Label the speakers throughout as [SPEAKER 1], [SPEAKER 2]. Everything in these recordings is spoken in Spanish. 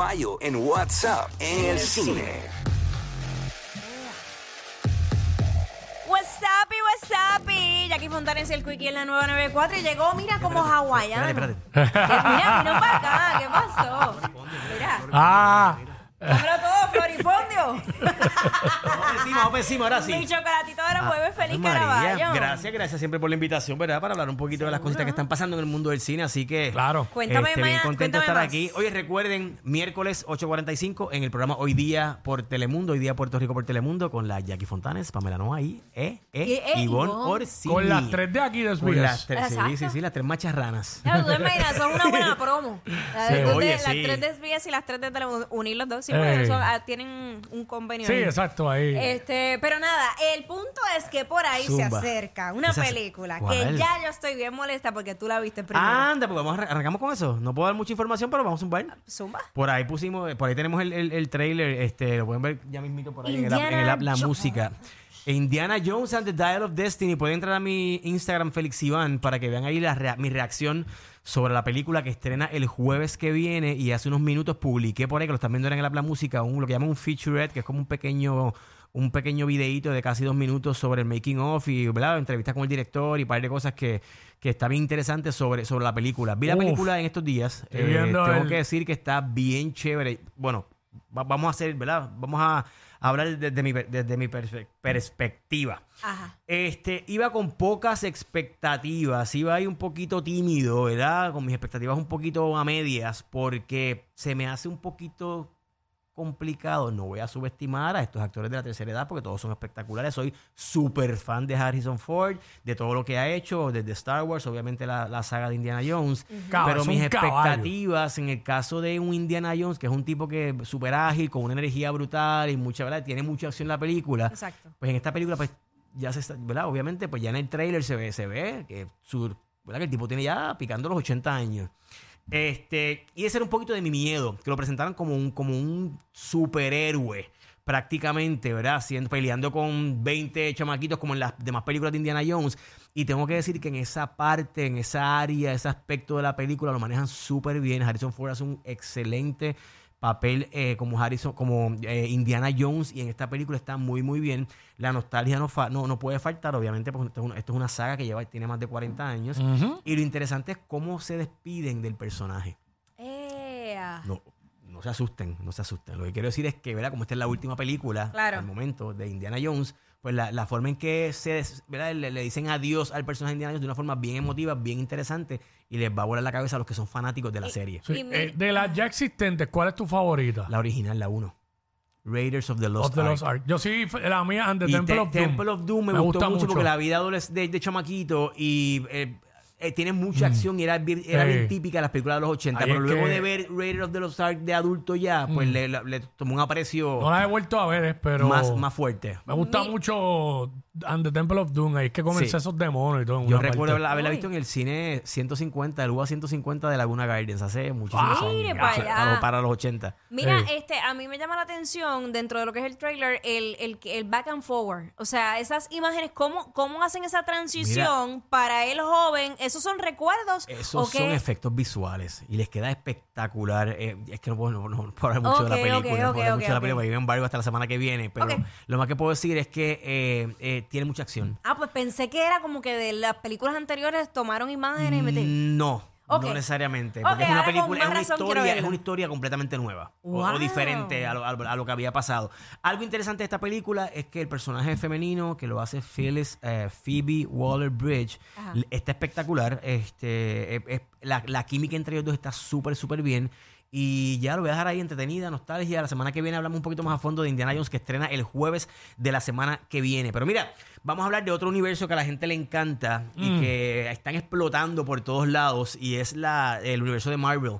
[SPEAKER 1] Aguayo en WhatsApp en el cine.
[SPEAKER 2] What's up, y what's up, y Jackie Fontanes y el Quickie en la 994 y llegó, mira, como hawaiano.
[SPEAKER 3] Espérate,
[SPEAKER 2] Que Mira, vino para acá, ¿qué pasó? Mira,
[SPEAKER 4] Ah,
[SPEAKER 2] dámelo Floripondio.
[SPEAKER 3] Vamos encima, vamos encima, ahora sí.
[SPEAKER 2] Mi chocolatito de los jueves, feliz
[SPEAKER 3] María,
[SPEAKER 2] Caraballo.
[SPEAKER 3] Gracias, gracias siempre por la invitación, ¿verdad? Para hablar un poquito de las cositas que están pasando en el mundo del cine, así que...
[SPEAKER 4] claro.
[SPEAKER 2] Cuéntame
[SPEAKER 3] este, bien
[SPEAKER 2] más,
[SPEAKER 3] contento de estar
[SPEAKER 2] más.
[SPEAKER 3] aquí. Oye, recuerden, miércoles 8.45 en el programa Hoy Día por Telemundo, Hoy Día Puerto Rico por Telemundo, con la Jackie Fontanes, Pamela Noa y eh, eh,
[SPEAKER 2] Y, eh,
[SPEAKER 3] Ivonne. Orsini.
[SPEAKER 4] Con las tres de aquí de
[SPEAKER 3] Con las tres, sí, sí, sí, las tres macharranas.
[SPEAKER 2] Claro, tú imaginas, son una buena promo. La de-
[SPEAKER 3] Sí,
[SPEAKER 2] de-
[SPEAKER 3] oye,
[SPEAKER 2] las tres de SBS y las tres de Telemundo, unir los dos, son- ah, tienen un convenio.
[SPEAKER 4] Sí,
[SPEAKER 2] ahí.
[SPEAKER 4] exacto, ahí.
[SPEAKER 2] Este, pero nada, el punto es que por ahí se acerca una
[SPEAKER 3] Esa-
[SPEAKER 2] película que
[SPEAKER 3] ¿Cuál?
[SPEAKER 2] ya yo estoy bien molesta porque tú la viste primero.
[SPEAKER 3] Anda, pues vamos a arran- arrancamos con eso. No puedo dar mucha información, pero vamos a un bar.
[SPEAKER 2] Zumba.
[SPEAKER 3] Por ahí pusimos, por ahí tenemos el, el, el trailer, este, lo pueden ver ya mismito por ahí en el, app, en el app La
[SPEAKER 2] Indiana
[SPEAKER 3] Música. Indiana Jones and the Dial of Destiny. Pueden entrar a mi Instagram, Félix Iván, para que vean ahí la rea- mi reacción sobre la película que estrena el jueves que viene. Y hace unos minutos publiqué por ahí, que lo están viendo en el app La Música, un, lo que llaman un featurette, que es como un pequeño un pequeño videíto de casi dos minutos sobre el making of y ¿verdad? entrevistas con el director y un par de cosas que, que está bien interesante sobre, sobre la película. Vi la
[SPEAKER 4] Uf.
[SPEAKER 3] película en estos días. Eh, tengo
[SPEAKER 4] el-
[SPEAKER 3] que decir que está bien chévere. Bueno, va- vamos a hacer, ¿verdad? Vamos a hablar desde mi, desde mi perspe- perspectiva.
[SPEAKER 2] Ajá.
[SPEAKER 3] Este, iba con pocas expectativas, iba ahí un poquito tímido, ¿verdad? Con mis expectativas un poquito a medias, porque se me hace un poquito complicado. No voy a subestimar a estos actores de la tercera edad porque todos son espectaculares. Soy súper fan de Harrison Ford, de todo lo que ha hecho, desde Star Wars, obviamente la, la saga de Indiana Jones.
[SPEAKER 4] Caballo,
[SPEAKER 3] Pero mis
[SPEAKER 4] caballo.
[SPEAKER 3] expectativas en el caso de un Indiana Jones, que es un tipo que es súper ágil, con una energía brutal y mucha, ¿verdad? Tiene mucha acción en la película.
[SPEAKER 2] Exacto.
[SPEAKER 3] Pues en esta película, pues ya se está, ¿verdad? Obviamente, pues ya en el trailer se ve, se ve que, su, ¿verdad? que el tipo tiene ya picando los 80 años. Este, y ese era un poquito de mi miedo, que lo presentaran como un, como un superhéroe, prácticamente, ¿verdad? Haciendo, peleando con 20 chamaquitos como en las demás películas de Indiana Jones. Y tengo que decir que en esa parte, en esa área, ese aspecto de la película lo manejan súper bien. Harrison Ford hace un excelente papel eh, como Harrison, como eh, Indiana Jones y en esta película está muy muy bien. La nostalgia no, fa- no, no puede faltar, obviamente, porque esto es, una, esto es una saga que lleva, tiene más de 40 años. Y lo interesante es cómo se despiden del personaje.
[SPEAKER 2] Ea.
[SPEAKER 3] No, no se asusten, no se asusten. Lo que quiero decir es que, ¿verdad? Como esta es la última película,
[SPEAKER 2] Claro.
[SPEAKER 3] al momento, de Indiana Jones, pues la, la forma en que se, ¿verdad? Le, le dicen adiós al personaje de Indiana Jones de una forma bien emotiva, bien interesante, y les va a volar la cabeza a los que son fanáticos de la serie.
[SPEAKER 4] Sí,
[SPEAKER 2] Y mi-
[SPEAKER 4] eh, de las ya existentes, ¿cuál es tu favorita?
[SPEAKER 3] La original, la 1. Raiders of the
[SPEAKER 4] Of
[SPEAKER 3] Lost
[SPEAKER 4] the
[SPEAKER 3] Ark.
[SPEAKER 4] Lost Ark. Yo sí, la mía, And the
[SPEAKER 3] Y
[SPEAKER 4] Temple
[SPEAKER 3] Te-
[SPEAKER 4] of Doom.
[SPEAKER 3] Temple of Doom me,
[SPEAKER 4] Me
[SPEAKER 3] gustó
[SPEAKER 4] gusta
[SPEAKER 3] mucho,
[SPEAKER 4] mucho.
[SPEAKER 3] porque la vida adoles- de, de chamaquito y eh, eh, tiene mucha acción y era, bien, era
[SPEAKER 4] Mm. Sí.
[SPEAKER 3] bien típica de las películas de los 80.
[SPEAKER 4] Ahí
[SPEAKER 3] pero
[SPEAKER 4] es
[SPEAKER 3] luego
[SPEAKER 4] que-
[SPEAKER 3] de ver Raiders of the Lost Ark de adulto ya, pues le, la- le tomó un aprecio
[SPEAKER 4] No la he vuelto a ver, eh, pero
[SPEAKER 3] más, más fuerte.
[SPEAKER 4] me gusta
[SPEAKER 2] Mi-
[SPEAKER 4] mucho And the Temple of Doom. Ahí es que comen
[SPEAKER 3] Sí.
[SPEAKER 4] esos demonios y todo. en
[SPEAKER 3] Yo
[SPEAKER 4] una
[SPEAKER 3] recuerdo
[SPEAKER 4] parte.
[SPEAKER 3] haberla, visto en el cine 150, el UA 150 de Laguna Gardens, hace muchísimos
[SPEAKER 2] Mire
[SPEAKER 3] años.
[SPEAKER 2] pa'
[SPEAKER 3] O sea,
[SPEAKER 2] allá.
[SPEAKER 3] para, para los 80.
[SPEAKER 2] Mira,
[SPEAKER 4] Sí.
[SPEAKER 2] este, a mí me llama la atención dentro de lo que es el trailer, el, el, el back and forward. O sea, esas imágenes, ¿cómo, cómo hacen esa transición para el joven? ¿Esos son recuerdos?
[SPEAKER 3] Esos
[SPEAKER 2] ¿O qué?
[SPEAKER 3] son efectos visuales y les queda espectacular. Eh, es que no puedo, no, no puedo hablar mucho de la película, no
[SPEAKER 2] ok,
[SPEAKER 3] puedo hablar mucho de la película, en embargo hasta la semana que viene. Pero lo más que puedo decir es que eh, eh, tiene mucha acción.
[SPEAKER 2] Ah, pues pensé que era como que de las películas anteriores tomaron imágenes y metieron.
[SPEAKER 3] No, No necesariamente. Porque es una película, es una historia, es una historia completamente nueva o- diferente a lo, a lo- que había pasado. Algo interesante de esta película es que el personaje femenino que lo hace Phyllis, eh, Phoebe Waller Bridge
[SPEAKER 2] Ajá.
[SPEAKER 3] está espectacular. Este, es- es- la, la química entre ellos dos está súper, súper bien. Y ya lo voy a dejar ahí entretenida, nostalgia. La semana que viene hablamos un poquito más a fondo de Indiana Jones que estrena el jueves de la semana que viene. Pero mira, vamos a hablar de otro universo que a la gente le encanta y
[SPEAKER 4] Mm.
[SPEAKER 3] que están explotando por todos lados y es la, el universo de Marvel.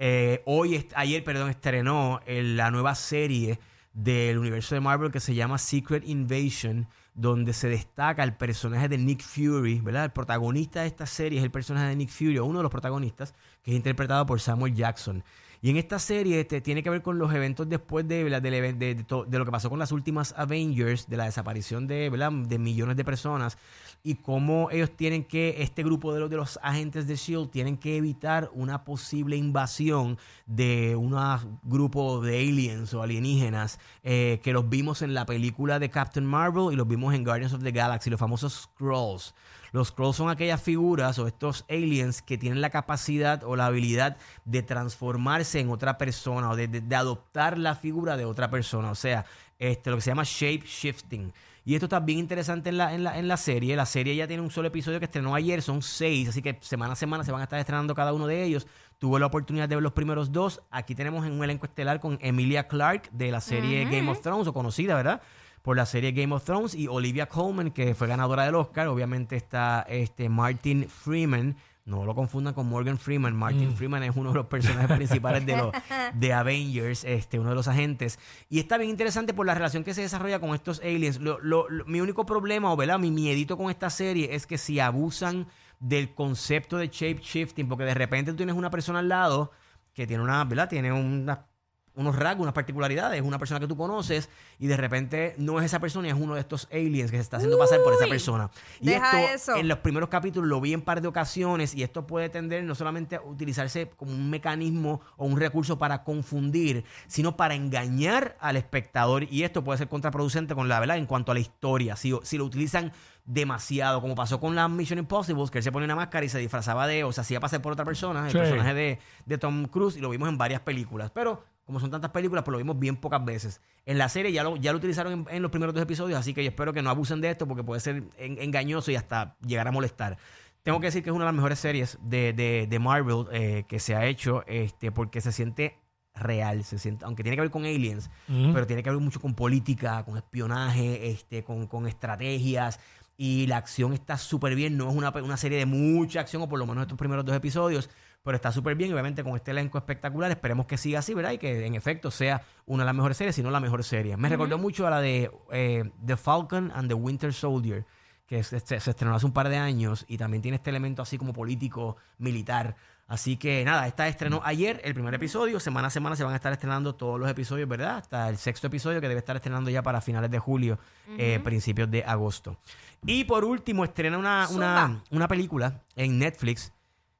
[SPEAKER 3] Eh, hoy, ayer, perdón, estrenó el- la nueva serie del universo de Marvel que se llama Secret Invasion, donde se destaca el personaje de Nick Fury, ¿verdad? El protagonista de esta serie es el personaje de Nick Fury, o uno de los protagonistas, que es interpretado por Samuel Jackson. Y en esta serie este, tiene que ver con los eventos después de, de, de lo que pasó con las últimas Avengers, de la desaparición de, de millones de personas y cómo ellos tienen que, este grupo de los, de los agentes de SHIELD tienen que evitar una posible invasión de un grupo de aliens o alienígenas eh, que los vimos en la película de Captain Marvel y los vimos en Guardians of the Galaxy, los famosos Skrulls. Los Skrulls son aquellas figuras o estos aliens que tienen la capacidad o la habilidad de transformarse en otra persona o de, de- de adoptar la figura de otra persona. O sea, este, lo que se llama shape shifting. Y esto está bien interesante en la, en, la, en la serie. La serie ya tiene un solo episodio que estrenó ayer, son seis, así que semana a semana se van a estar estrenando cada uno de ellos. Tuve la oportunidad de ver los primeros dos. Aquí tenemos en un elenco estelar con Emilia Clarke de la serie Game of Thrones, o conocida, ¿verdad? Por la serie Game of Thrones, y Olivia Colman, que fue ganadora del Oscar. Obviamente está este Martin Freeman. No lo confundan con Morgan Freeman. Martin Freeman es uno de los personajes principales de, los de Avengers, este, uno de los agentes. Y está bien interesante por la relación que se desarrolla con estos aliens. Lo- lo- lo- mi único problema, o ¿verdad? mi miedito con esta serie es que si abusan del concepto de shape shifting, porque de repente tú tienes una persona al lado que tiene una, ¿verdad? Tiene una- unos rasgos, unas particularidades, una persona que tú conoces y de repente no es esa persona y es uno de estos aliens que se está haciendo pasar por esa persona. Y
[SPEAKER 2] deja
[SPEAKER 3] esto
[SPEAKER 2] eso.
[SPEAKER 3] en los primeros capítulos lo vi en par de ocasiones y esto puede tender no solamente a utilizarse como un mecanismo o un recurso para confundir, sino para engañar al espectador y esto puede ser contraproducente con la verdad en cuanto a la historia. Si, si lo utilizan demasiado, como pasó con la Mission Impossible, que él se ponía una máscara y se disfrazaba de, o se hacía pasar por otra persona, el
[SPEAKER 4] Sí.
[SPEAKER 3] personaje de, de Tom Cruise, y lo vimos en varias películas. Pero como son tantas películas, pues lo vimos bien pocas veces. En la serie ya lo, ya lo utilizaron en, en los primeros dos episodios, así que yo espero que no abusen de esto porque puede ser en- engañoso y hasta llegar a molestar. Tengo que decir que es una de las mejores series de, de- de Marvel eh, que se ha hecho, este, porque se siente real, se siente, aunque tiene que ver con aliens, pero tiene que ver mucho con política, con espionaje, este, con, con estrategias. Y la acción está súper bien. No es una, una serie de mucha acción, o por lo menos estos primeros dos episodios, pero está súper bien. Y obviamente con este elenco espectacular, esperemos que siga así, ¿verdad? Y que en efecto sea una de las mejores series, si no la mejor serie. Me recordó mucho a la de eh, The Falcon and the Winter Soldier, que se, estrenó hace un par de años y también tiene este elemento así como político, militar. Así que nada, esta estrenó ayer el primer episodio. Semana a semana se van a estar estrenando todos los episodios, ¿verdad? Hasta el sexto episodio que debe estar estrenando ya para finales de julio, eh, principios de agosto. Y por último, estrena una, una,
[SPEAKER 2] Zumba.
[SPEAKER 3] una película en Netflix.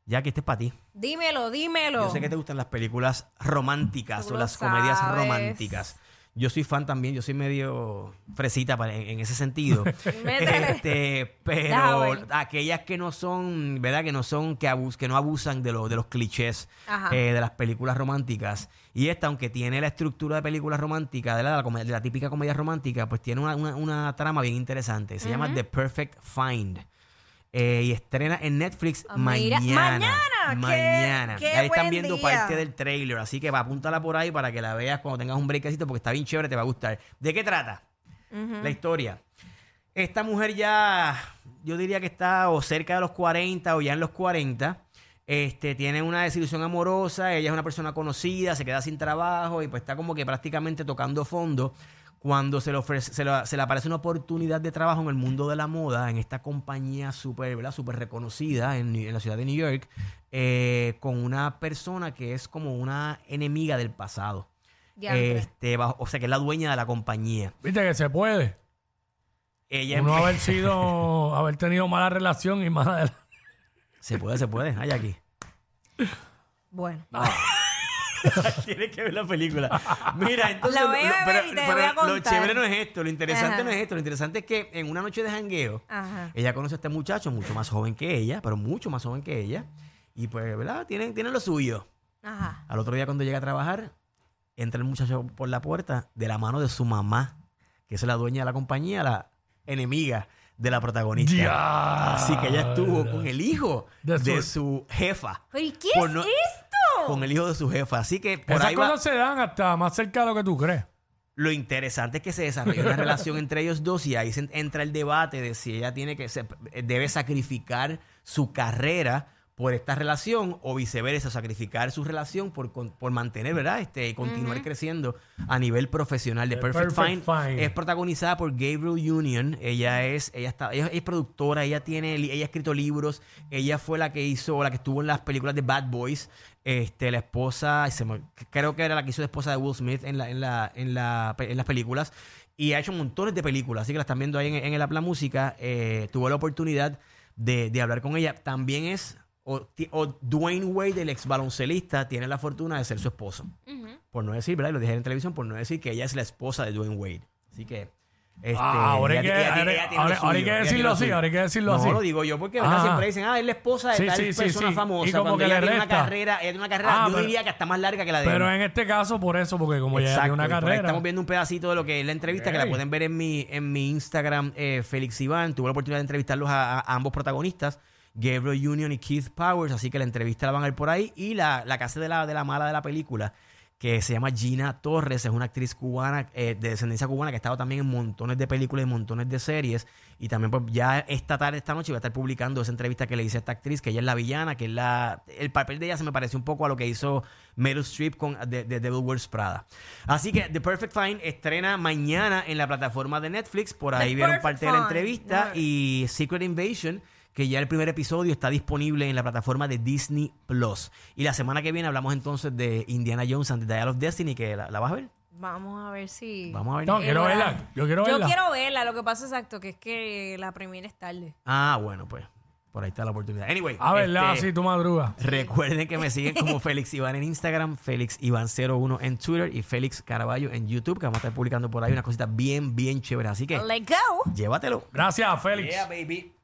[SPEAKER 3] Ya que este es para ti.
[SPEAKER 2] Dímelo, dímelo.
[SPEAKER 3] Yo sé que te gustan las películas románticas
[SPEAKER 2] Tú
[SPEAKER 3] o
[SPEAKER 2] lo
[SPEAKER 3] las comedias
[SPEAKER 2] sabes.
[SPEAKER 3] románticas. Yo soy fan también, yo soy medio fresita para- en, en ese sentido. Este, pero aquellas que no son, ¿verdad? Que no son, que, abus, que no abusan de, lo- de los clichés eh, de las películas románticas. Y esta, aunque tiene la estructura de películas románticas, de la, de la, come- de la típica comedia romántica, pues tiene una, una- una trama bien interesante. Se llama The Perfect Find. Eh, y estrena en Netflix
[SPEAKER 2] Ah, mira,
[SPEAKER 3] mañana.
[SPEAKER 2] mañana, qué-
[SPEAKER 3] Mañana.
[SPEAKER 2] qué
[SPEAKER 3] Ahí están
[SPEAKER 2] buen
[SPEAKER 3] viendo
[SPEAKER 2] día.
[SPEAKER 3] parte del trailer. Así que va, apúntala por ahí para que la veas cuando tengas un breakcito porque está bien chévere, te va a gustar. ¿De qué trata? La historia. Esta mujer ya, yo diría que está o cerca de los 40 o ya en los 40. Este, tiene una desilusión amorosa, ella es una persona conocida, se queda sin trabajo y pues está como que prácticamente tocando fondo cuando se le, ofrece, se, le, se le aparece una oportunidad de trabajo en el mundo de la moda, en esta compañía súper ¿verdad? súper reconocida en, en la ciudad de New York, eh, con una persona que es como una enemiga del pasado.
[SPEAKER 2] Diantre.
[SPEAKER 3] Este, bajo- o sea, que es la dueña de la compañía.
[SPEAKER 4] Viste que se puede.
[SPEAKER 3] Ella
[SPEAKER 4] Uno haber sido, haber tenido mala relación y más adelante.
[SPEAKER 3] Se puede, se puede. Hay aquí.
[SPEAKER 2] Bueno.
[SPEAKER 3] Tienes que ver la película. Mira, entonces.
[SPEAKER 2] La voy a
[SPEAKER 3] lo-
[SPEAKER 2] ver y te voy a
[SPEAKER 3] Lo
[SPEAKER 2] contar.
[SPEAKER 3] chévere no es esto. Lo interesante
[SPEAKER 2] Ajá.
[SPEAKER 3] no es esto. Lo interesante es que en una noche de jangueo,
[SPEAKER 2] Ajá.
[SPEAKER 3] ella conoce a este muchacho mucho más joven que ella, pero mucho más joven que ella. Y pues, ¿verdad? Tienen, tienen lo suyo.
[SPEAKER 2] Ajá.
[SPEAKER 3] Al otro día, cuando llega a trabajar, entra el muchacho por la puerta de la mano de su mamá, que es la dueña de la compañía, la enemiga de la protagonista.
[SPEAKER 4] Ya.
[SPEAKER 3] Así que ella estuvo con el hijo de
[SPEAKER 4] De
[SPEAKER 3] su, jefa.
[SPEAKER 2] ¿Pero y qué es
[SPEAKER 3] no-
[SPEAKER 2] esto?
[SPEAKER 3] Con el hijo de su jefa. Así que por
[SPEAKER 4] Esas
[SPEAKER 3] ahí va.
[SPEAKER 4] cosas se dan hasta más cerca de lo que tú crees.
[SPEAKER 3] Lo interesante es que se desarrolla una relación entre ellos dos y ahí se entra el debate de si ella tiene que se- debe sacrificar su carrera por esta relación o viceversa, sacrificar su relación por, con- por mantener, ¿verdad? Este, continuar creciendo a nivel profesional. The
[SPEAKER 4] The
[SPEAKER 3] Perfect,
[SPEAKER 4] Perfect
[SPEAKER 3] Fine,
[SPEAKER 4] Fine.
[SPEAKER 3] es protagonizada por Gabriel Union. Ella es, ella está, ella es productora, ella tiene, ella ha escrito libros, ella fue la que hizo, la que estuvo en las películas de Bad Boys. Este, la esposa, se me- creo que era la que hizo de esposa de Will Smith en, la, en, la, en, la, en las películas. Y ha hecho montones de películas, así que la están viendo ahí en, en el Apla Música. Eh, tuve la oportunidad de, de hablar con ella. También es, o, o Dwayne Wade, el ex baloncelista, tiene la fortuna de ser su esposo. Por no decir, ¿verdad? Y lo dije en televisión, por no decir que ella es la esposa de Dwayne Wade. Así que. Este,
[SPEAKER 4] Ah, ahora hay
[SPEAKER 3] ella-
[SPEAKER 4] que-
[SPEAKER 3] ella- ella ella
[SPEAKER 4] decirlo así, ahora hay que decirlo
[SPEAKER 3] no,
[SPEAKER 4] así.
[SPEAKER 3] lo digo yo porque ¿verdad?
[SPEAKER 4] Ah.
[SPEAKER 3] siempre dicen, ah, es la esposa de
[SPEAKER 4] Sí,
[SPEAKER 3] tal
[SPEAKER 4] sí,
[SPEAKER 3] persona
[SPEAKER 4] sí.
[SPEAKER 3] famosa.
[SPEAKER 4] Y como
[SPEAKER 3] cuando
[SPEAKER 4] que
[SPEAKER 3] ella
[SPEAKER 4] le
[SPEAKER 3] tiene una carrera, ella tiene una carrera,
[SPEAKER 4] Ah,
[SPEAKER 3] yo
[SPEAKER 4] pero-
[SPEAKER 3] diría que hasta más larga que la de
[SPEAKER 4] Pero
[SPEAKER 3] él.
[SPEAKER 4] en este caso, por eso, porque como ya
[SPEAKER 3] Exacto,
[SPEAKER 4] tiene una carrera.
[SPEAKER 3] estamos viendo un pedacito de lo que es la entrevista que la pueden ver en mi, en mi Instagram, eh, Félix Iván. Tuve la oportunidad de entrevistarlos a, a ambos protagonistas, Gabriel Union y Keith Powers, así que la entrevista la van a ver por ahí. Y la, la casa de la, de la mala de la película, que se llama Gina Torres, es una actriz cubana, eh, de descendencia cubana, que ha estado también en montones de películas y montones de series. Y también pues ya esta tarde, esta noche, voy a estar publicando esa entrevista que le hice a esta actriz, que ella es la villana, que es la... El papel de ella se me pareció un poco a lo que hizo Meryl Streep con de, de Devil Wears Prada. Así que The Perfect Fine estrena mañana en la plataforma de Netflix. Por ahí
[SPEAKER 2] The
[SPEAKER 3] vieron parte de la entrevista. Y Secret Invasion, que ya el primer episodio está disponible en la plataforma de Disney Plus. Y la semana que viene hablamos entonces de Indiana Jones and the Dial of Destiny, que la, la vas a ver.
[SPEAKER 2] Vamos a ver si.
[SPEAKER 3] Vamos a ver.
[SPEAKER 4] No, quiero verla. Yo quiero
[SPEAKER 2] Yo
[SPEAKER 4] verla.
[SPEAKER 2] quiero verla, lo que pasa exacto, que es que la premiere es tarde.
[SPEAKER 3] Ah, bueno, pues por ahí está la oportunidad. Anyway.
[SPEAKER 4] A verla,
[SPEAKER 3] este,
[SPEAKER 4] si tú madrugas.
[SPEAKER 3] Recuerden que me siguen como Félix Iván en Instagram, Félix Iván01 en Twitter y Félix Caraballo en YouTube, que vamos a estar publicando por ahí unas cositas bien, bien chéveres. Así que
[SPEAKER 2] Let's go.
[SPEAKER 3] llévatelo.
[SPEAKER 4] Gracias, Félix.
[SPEAKER 3] Yeah, baby.